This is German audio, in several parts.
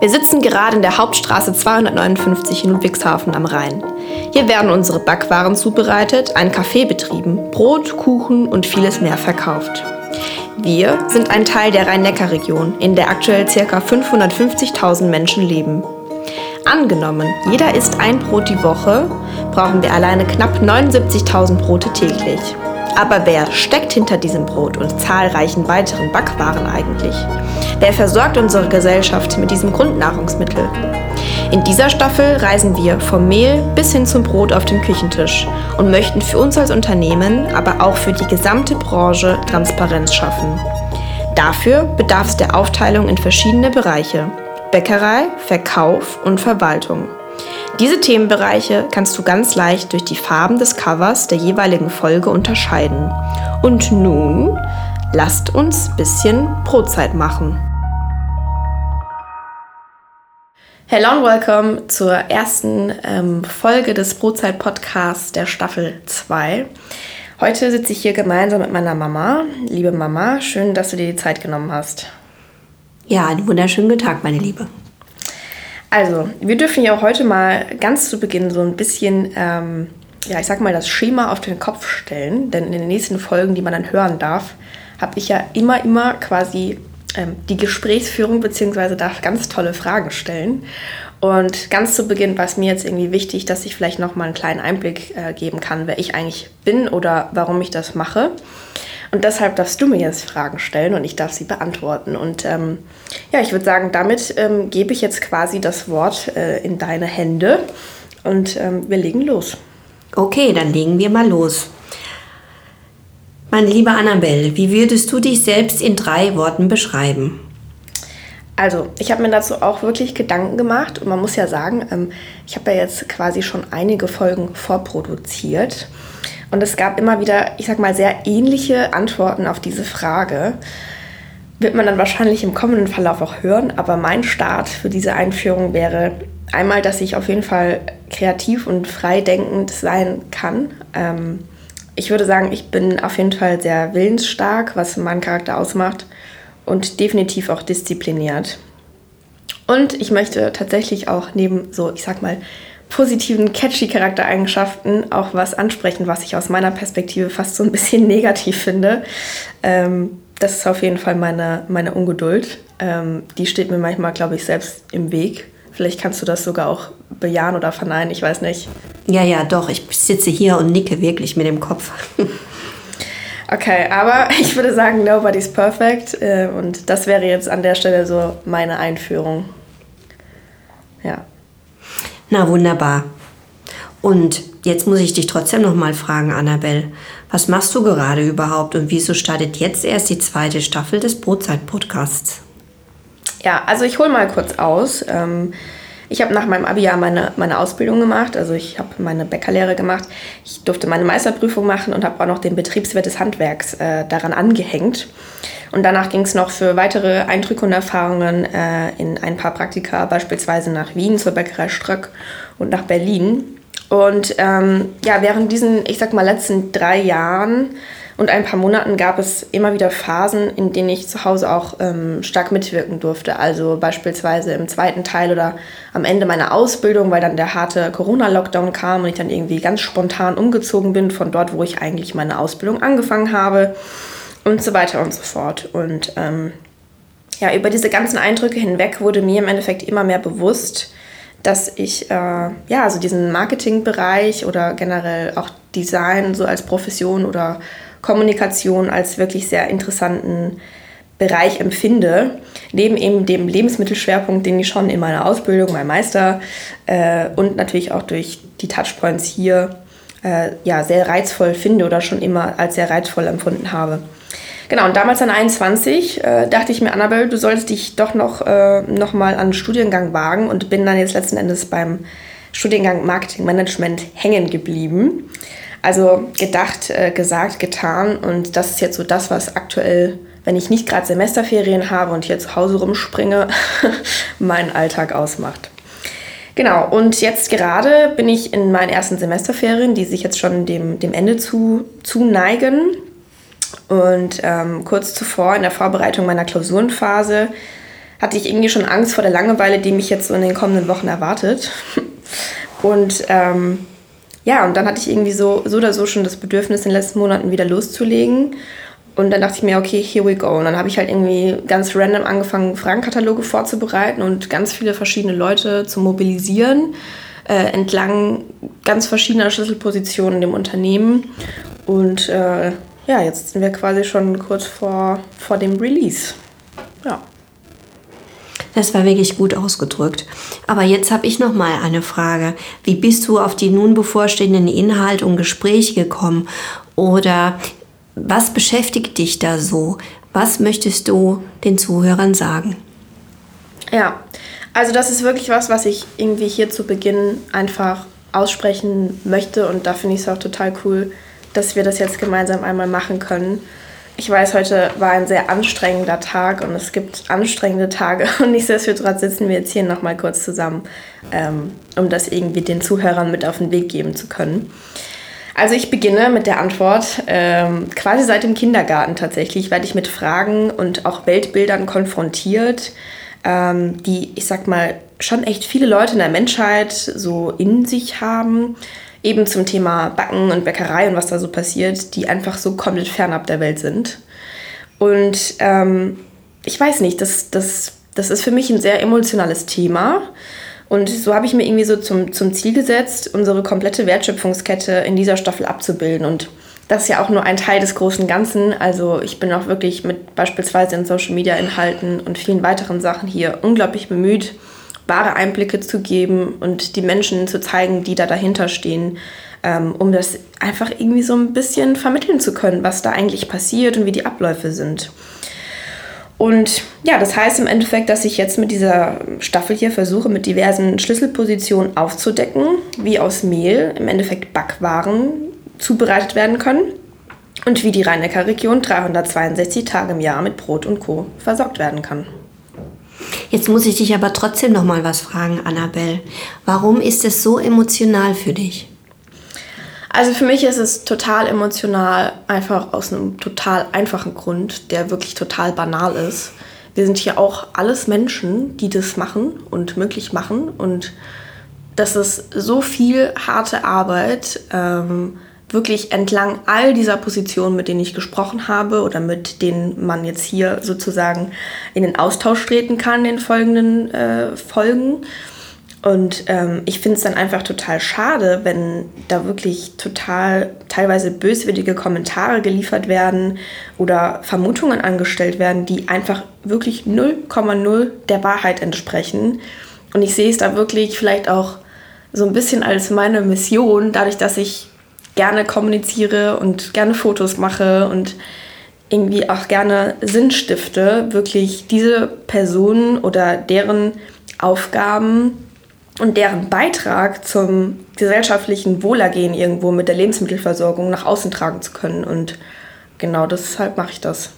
Wir sitzen gerade in der Hauptstraße 259 in Ludwigshafen am Rhein. Hier werden unsere Backwaren zubereitet, ein Café betrieben, Brot, Kuchen und vieles mehr verkauft. Wir sind ein Teil der Rhein-Neckar-Region, in der aktuell ca. 550.000 Menschen leben. Angenommen, jeder isst ein Brot die Woche, brauchen wir alleine knapp 79.000 Brote täglich. Aber wer steckt hinter diesem Brot und zahlreichen weiteren Backwaren eigentlich? Wer versorgt unsere Gesellschaft mit diesem Grundnahrungsmittel? In dieser Staffel reisen wir vom Mehl bis hin zum Brot auf den Küchentisch und möchten für uns als Unternehmen, aber auch für die gesamte Branche Transparenz schaffen. Dafür bedarf es der Aufteilung in verschiedene Bereiche. Bäckerei, Verkauf und Verwaltung. Diese Themenbereiche kannst du ganz leicht durch die Farben des Covers der jeweiligen Folge unterscheiden. Und nun lasst uns ein bisschen Brotzeit machen. Hello und welcome zur ersten ähm, Folge des Brotzeit-Podcasts der Staffel 2. Heute sitze ich hier gemeinsam mit meiner Mama. Liebe Mama, schön, dass du dir die Zeit genommen hast. Ja, einen wunderschönen guten Tag, meine Liebe. Also, wir dürfen ja heute mal ganz zu Beginn so ein bisschen, ähm, ja, ich sag mal, das Schema auf den Kopf stellen. Denn in den nächsten Folgen, die man dann hören darf, habe ich ja immer, immer quasi ähm, die Gesprächsführung beziehungsweise darf ganz tolle Fragen stellen. Und ganz zu Beginn war es mir jetzt irgendwie wichtig, dass ich vielleicht noch mal einen kleinen Einblick äh, geben kann, wer ich eigentlich bin oder warum ich das mache. Und deshalb darfst du mir jetzt Fragen stellen und ich darf sie beantworten. Und ähm, ja, ich würde sagen, damit ähm, gebe ich jetzt quasi das Wort äh, in deine Hände und ähm, wir legen los. Okay, dann legen wir mal los. Meine liebe Annabelle, wie würdest du dich selbst in drei Worten beschreiben? Also, ich habe mir dazu auch wirklich Gedanken gemacht und man muss ja sagen, ähm, ich habe ja jetzt quasi schon einige Folgen vorproduziert. Und es gab immer wieder, ich sag mal, sehr ähnliche Antworten auf diese Frage. Wird man dann wahrscheinlich im kommenden Verlauf auch hören, aber mein Start für diese Einführung wäre einmal, dass ich auf jeden Fall kreativ und freidenkend sein kann. Ähm, ich würde sagen, ich bin auf jeden Fall sehr willensstark, was meinen Charakter ausmacht und definitiv auch diszipliniert. Und ich möchte tatsächlich auch neben so, ich sag mal, positiven, catchy Charaktereigenschaften auch was ansprechen, was ich aus meiner Perspektive fast so ein bisschen negativ finde. Ähm, das ist auf jeden Fall meine, meine Ungeduld. Ähm, die steht mir manchmal, glaube ich, selbst im Weg. Vielleicht kannst du das sogar auch bejahen oder verneinen, ich weiß nicht. Ja, ja, doch. Ich sitze hier und nicke wirklich mit dem Kopf. okay, aber ich würde sagen, nobody's perfect. Äh, und das wäre jetzt an der Stelle so meine Einführung. Ja. Na wunderbar. Und jetzt muss ich dich trotzdem noch mal fragen, Annabelle. Was machst du gerade überhaupt und wieso startet jetzt erst die zweite Staffel des Brotzeit-Podcasts? Ja, also ich hole mal kurz aus. Ähm, ich habe nach meinem Abi-Jahr meine, meine Ausbildung gemacht. Also ich habe meine Bäckerlehre gemacht. Ich durfte meine Meisterprüfung machen und habe auch noch den Betriebswirt des Handwerks äh, daran angehängt. Und danach ging es noch für weitere Eindrücke und Erfahrungen äh, in ein paar Praktika, beispielsweise nach Wien zur Bäckerei Ströck und nach Berlin. Und ähm, ja, während diesen, ich sag mal, letzten drei Jahren und ein paar Monaten gab es immer wieder Phasen, in denen ich zu Hause auch ähm, stark mitwirken durfte. Also beispielsweise im zweiten Teil oder am Ende meiner Ausbildung, weil dann der harte Corona-Lockdown kam und ich dann irgendwie ganz spontan umgezogen bin von dort, wo ich eigentlich meine Ausbildung angefangen habe und so weiter und so fort. Und ähm, ja, über diese ganzen Eindrücke hinweg wurde mir im Endeffekt immer mehr bewusst, dass ich äh, ja, also diesen Marketingbereich oder generell auch Design so als Profession oder Kommunikation als wirklich sehr interessanten Bereich empfinde, neben eben dem Lebensmittelschwerpunkt, den ich schon in meiner Ausbildung, meinem Meister äh, und natürlich auch durch die Touchpoints hier äh, ja, sehr reizvoll finde oder schon immer als sehr reizvoll empfunden habe. Genau, und damals an 21 äh, dachte ich mir, Annabelle, du solltest dich doch noch, äh, noch mal an den Studiengang wagen und bin dann jetzt letzten Endes beim Studiengang Marketing Management hängen geblieben. Also gedacht, äh, gesagt, getan und das ist jetzt so das, was aktuell, wenn ich nicht gerade Semesterferien habe und hier zu Hause rumspringe, meinen Alltag ausmacht. Genau, und jetzt gerade bin ich in meinen ersten Semesterferien, die sich jetzt schon dem, dem Ende zu, zu neigen. Und ähm, kurz zuvor in der Vorbereitung meiner Klausurenphase hatte ich irgendwie schon Angst vor der Langeweile, die mich jetzt so in den kommenden Wochen erwartet. Und ähm, ja, und dann hatte ich irgendwie so, so oder so schon das Bedürfnis, in den letzten Monaten wieder loszulegen. Und dann dachte ich mir, okay, here we go. Und dann habe ich halt irgendwie ganz random angefangen, Fragenkataloge vorzubereiten und ganz viele verschiedene Leute zu mobilisieren, äh, entlang ganz verschiedener Schlüsselpositionen in dem Unternehmen. Und äh, ja, jetzt sind wir quasi schon kurz vor, vor dem Release. Ja. Das war wirklich gut ausgedrückt. Aber jetzt habe ich noch mal eine Frage. Wie bist du auf die nun bevorstehenden Inhalte und Gespräche gekommen? Oder was beschäftigt dich da so? Was möchtest du den Zuhörern sagen? Ja, also das ist wirklich was, was ich irgendwie hier zu Beginn einfach aussprechen möchte und da finde ich es auch total cool, dass wir das jetzt gemeinsam einmal machen können ich weiß, heute war ein sehr anstrengender Tag und es gibt anstrengende Tage und nichtsdestotrotz sitzen wir jetzt hier nochmal kurz zusammen, ähm, um das irgendwie den Zuhörern mit auf den Weg geben zu können. Also ich beginne mit der Antwort. Ähm, quasi seit dem Kindergarten tatsächlich werde ich mit Fragen und auch Weltbildern konfrontiert, ähm, die, ich sag mal, schon echt viele Leute in der Menschheit so in sich haben eben zum Thema Backen und Bäckerei und was da so passiert, die einfach so komplett fernab der Welt sind. Und ähm, ich weiß nicht, das, das, das ist für mich ein sehr emotionales Thema. Und so habe ich mir irgendwie so zum, zum Ziel gesetzt, unsere komplette Wertschöpfungskette in dieser Staffel abzubilden. Und das ist ja auch nur ein Teil des großen Ganzen. Also ich bin auch wirklich mit beispielsweise in Social Media Inhalten und vielen weiteren Sachen hier unglaublich bemüht, wahre Einblicke zu geben und die Menschen zu zeigen, die da dahinter stehen, ähm, um das einfach irgendwie so ein bisschen vermitteln zu können, was da eigentlich passiert und wie die Abläufe sind. Und ja, das heißt im Endeffekt, dass ich jetzt mit dieser Staffel hier versuche, mit diversen Schlüsselpositionen aufzudecken, wie aus Mehl im Endeffekt Backwaren zubereitet werden können und wie die Rhein-Neckar-Region 362 Tage im Jahr mit Brot und Co. versorgt werden kann. Jetzt muss ich dich aber trotzdem noch mal was fragen, Annabelle. Warum ist es so emotional für dich? Also für mich ist es total emotional, einfach aus einem total einfachen Grund, der wirklich total banal ist. Wir sind hier auch alles Menschen, die das machen und möglich machen. Und das ist so viel harte Arbeit. Ähm, wirklich entlang all dieser Positionen, mit denen ich gesprochen habe oder mit denen man jetzt hier sozusagen in den Austausch treten kann in den folgenden äh, Folgen. Und ähm, ich finde es dann einfach total schade, wenn da wirklich total teilweise böswillige Kommentare geliefert werden oder Vermutungen angestellt werden, die einfach wirklich 0,0 der Wahrheit entsprechen. Und ich sehe es da wirklich vielleicht auch so ein bisschen als meine Mission, dadurch, dass ich gerne kommuniziere und gerne Fotos mache und irgendwie auch gerne Sinn stifte, wirklich diese Personen oder deren Aufgaben und deren Beitrag zum gesellschaftlichen Wohlergehen irgendwo mit der Lebensmittelversorgung nach außen tragen zu können. Und genau deshalb mache ich das.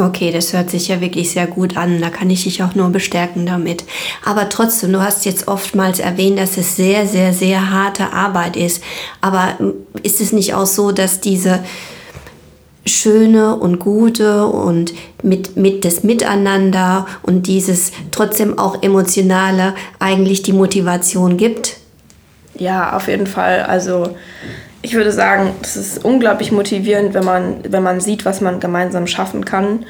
Okay, das hört sich ja wirklich sehr gut an. Da kann ich dich auch nur bestärken damit. Aber trotzdem, du hast jetzt oftmals erwähnt, dass es sehr, sehr, sehr harte Arbeit ist. Aber ist es nicht auch so, dass diese schöne und gute und mit, mit das Miteinander und dieses trotzdem auch emotionale eigentlich die Motivation gibt? Ja, auf jeden Fall. Also ich würde sagen, es ist unglaublich motivierend, wenn man, wenn man sieht, was man gemeinsam schaffen kann.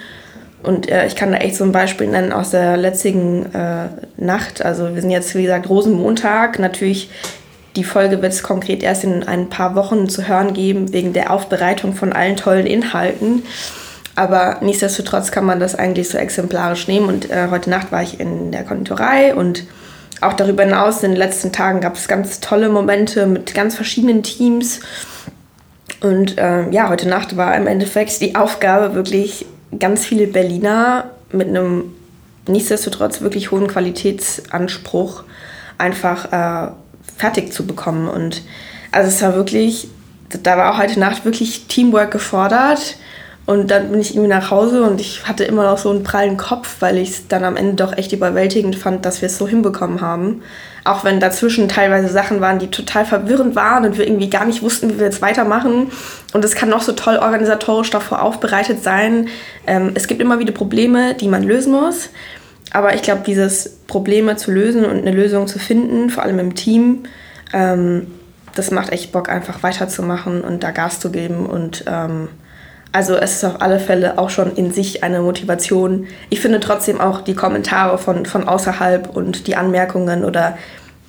Und äh, ich kann da echt so ein Beispiel nennen aus der letzten äh, Nacht. Also wir sind jetzt, wie gesagt, Rosenmontag. Natürlich, die Folge wird es konkret erst in ein paar Wochen zu hören geben, wegen der Aufbereitung von allen tollen Inhalten. Aber nichtsdestotrotz kann man das eigentlich so exemplarisch nehmen. Und äh, heute Nacht war ich in der Konditorei und auch darüber hinaus in den letzten Tagen gab es ganz tolle Momente mit ganz verschiedenen Teams. Und äh, ja, heute Nacht war im Endeffekt die Aufgabe, wirklich ganz viele Berliner mit einem nichtsdestotrotz wirklich hohen Qualitätsanspruch einfach äh, fertig zu bekommen. Und also es war wirklich, da war auch heute Nacht wirklich Teamwork gefordert. Und dann bin ich irgendwie nach Hause und ich hatte immer noch so einen prallen Kopf, weil ich es dann am Ende doch echt überwältigend fand, dass wir es so hinbekommen haben. Auch wenn dazwischen teilweise Sachen waren, die total verwirrend waren und wir irgendwie gar nicht wussten, wie wir jetzt weitermachen. Und es kann noch so toll organisatorisch davor aufbereitet sein. Ähm, es gibt immer wieder Probleme, die man lösen muss. aber ich glaube, dieses Probleme zu lösen und eine Lösung zu finden, vor allem im Team, ähm, das macht echt Bock, einfach weiterzumachen und da Gas zu geben. Und ähm, also es ist auf alle Fälle auch schon in sich eine Motivation. Ich finde trotzdem auch die Kommentare von, von außerhalb und die Anmerkungen oder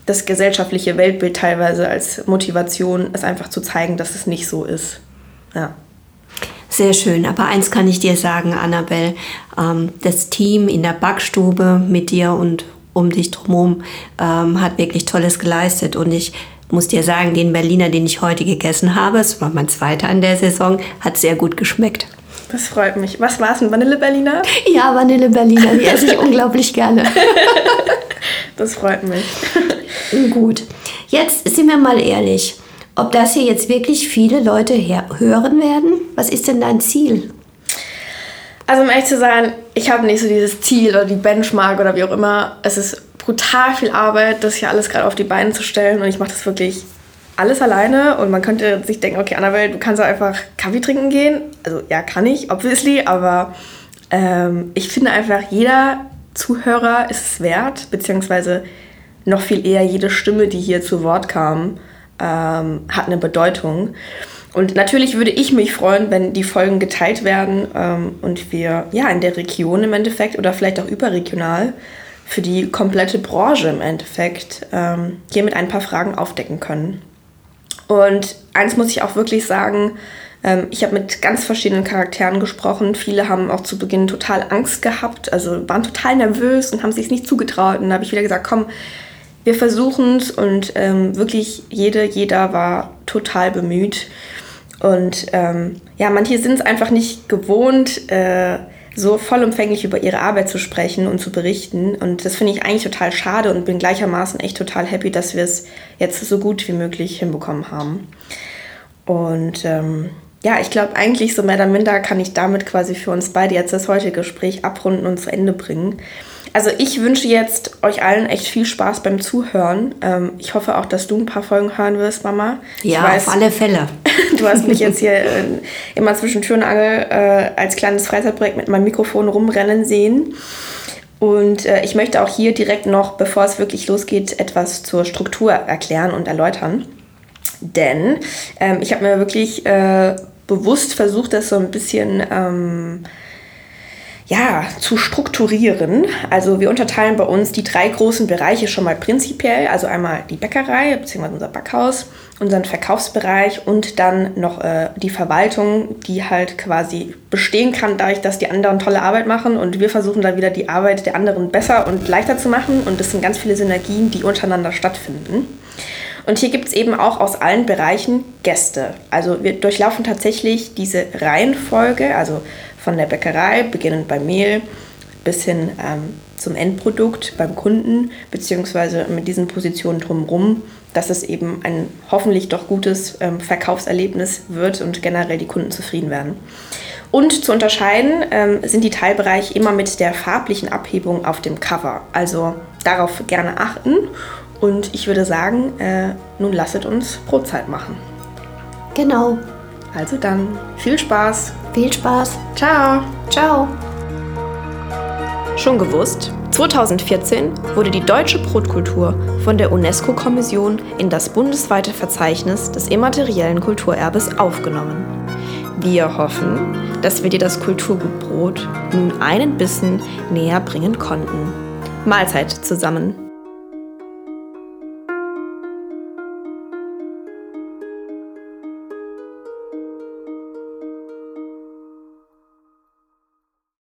das gesellschaftliche Weltbild teilweise als Motivation, es einfach zu zeigen, dass es nicht so ist. Ja. Sehr schön. Aber eins kann ich dir sagen, Annabelle, ähm, das Team in der Backstube mit dir und um dich drumherum ähm, hat wirklich Tolles geleistet. Und ich muss dir sagen, den Berliner, den ich heute gegessen habe, es war mein zweiter an der Saison, hat sehr gut geschmeckt. Das freut mich. Was war es, ein Vanille-Berliner? Ja, Vanille-Berliner, die esse ich unglaublich gerne. Das freut mich. Gut, jetzt sind wir mal ehrlich. Ob das hier jetzt wirklich viele Leute hören werden? Was ist denn dein Ziel? Also um ehrlich zu sein, ich habe nicht so dieses Ziel oder die Benchmark oder wie auch immer. Es ist brutal viel Arbeit, das hier alles gerade auf die Beine zu stellen und ich mache das wirklich alles alleine und man könnte sich denken, okay, Annabelle, du kannst einfach Kaffee trinken gehen. Also ja, kann ich, obviously, aber ähm, ich finde einfach, jeder Zuhörer ist es wert, beziehungsweise noch viel eher jede Stimme, die hier zu Wort kam, ähm, hat eine Bedeutung. Und natürlich würde ich mich freuen, wenn die Folgen geteilt werden ähm, und wir ja in der Region im Endeffekt oder vielleicht auch überregional für die komplette Branche im Endeffekt ähm, hier mit ein paar Fragen aufdecken können. Und eins muss ich auch wirklich sagen, ähm, ich habe mit ganz verschiedenen Charakteren gesprochen. Viele haben auch zu Beginn total Angst gehabt, also waren total nervös und haben sich nicht zugetraut. Und da habe ich wieder gesagt, komm, wir versuchen es und ähm, wirklich jede, jeder war total bemüht. Und ähm, ja, manche sind es einfach nicht gewohnt, äh, so vollumfänglich über ihre Arbeit zu sprechen und zu berichten. Und das finde ich eigentlich total schade und bin gleichermaßen echt total happy, dass wir es jetzt so gut wie möglich hinbekommen haben. Und ähm, ja, ich glaube eigentlich so mehr oder minder kann ich damit quasi für uns beide jetzt das heutige Gespräch abrunden und zu Ende bringen. Also ich wünsche jetzt euch allen echt viel Spaß beim Zuhören. Ähm, ich hoffe auch, dass du ein paar Folgen hören wirst, Mama. Ja, weiß, auf alle Fälle. du hast mich jetzt hier äh, immer zwischen Tür und Angel äh, als kleines Freizeitprojekt mit meinem Mikrofon rumrennen sehen. Und äh, ich möchte auch hier direkt noch, bevor es wirklich losgeht, etwas zur Struktur erklären und erläutern. Denn ähm, ich habe mir wirklich äh, bewusst versucht, das so ein bisschen ähm, ja, zu strukturieren. Also wir unterteilen bei uns die drei großen Bereiche schon mal prinzipiell. Also einmal die Bäckerei bzw. unser Backhaus, unseren Verkaufsbereich und dann noch äh, die Verwaltung, die halt quasi bestehen kann, dadurch, dass die anderen tolle Arbeit machen und wir versuchen dann wieder die Arbeit der anderen besser und leichter zu machen. Und das sind ganz viele Synergien, die untereinander stattfinden. Und hier gibt es eben auch aus allen Bereichen Gäste. Also wir durchlaufen tatsächlich diese Reihenfolge, also von der Bäckerei, beginnend beim Mehl bis hin ähm, zum Endprodukt beim Kunden, beziehungsweise mit diesen Positionen drumherum, dass es eben ein hoffentlich doch gutes ähm, Verkaufserlebnis wird und generell die Kunden zufrieden werden. Und zu unterscheiden ähm, sind die Teilbereiche immer mit der farblichen Abhebung auf dem Cover. Also darauf gerne achten. Und ich würde sagen, äh, nun lasset uns Brotzeit machen. Genau. Also dann, viel Spaß. Viel Spaß. Ciao. Ciao. Schon gewusst? 2014 wurde die deutsche Brotkultur von der UNESCO-Kommission in das bundesweite Verzeichnis des immateriellen Kulturerbes aufgenommen. Wir hoffen, dass wir dir das Kulturgut Brot nun einen Bissen näher bringen konnten. Mahlzeit zusammen.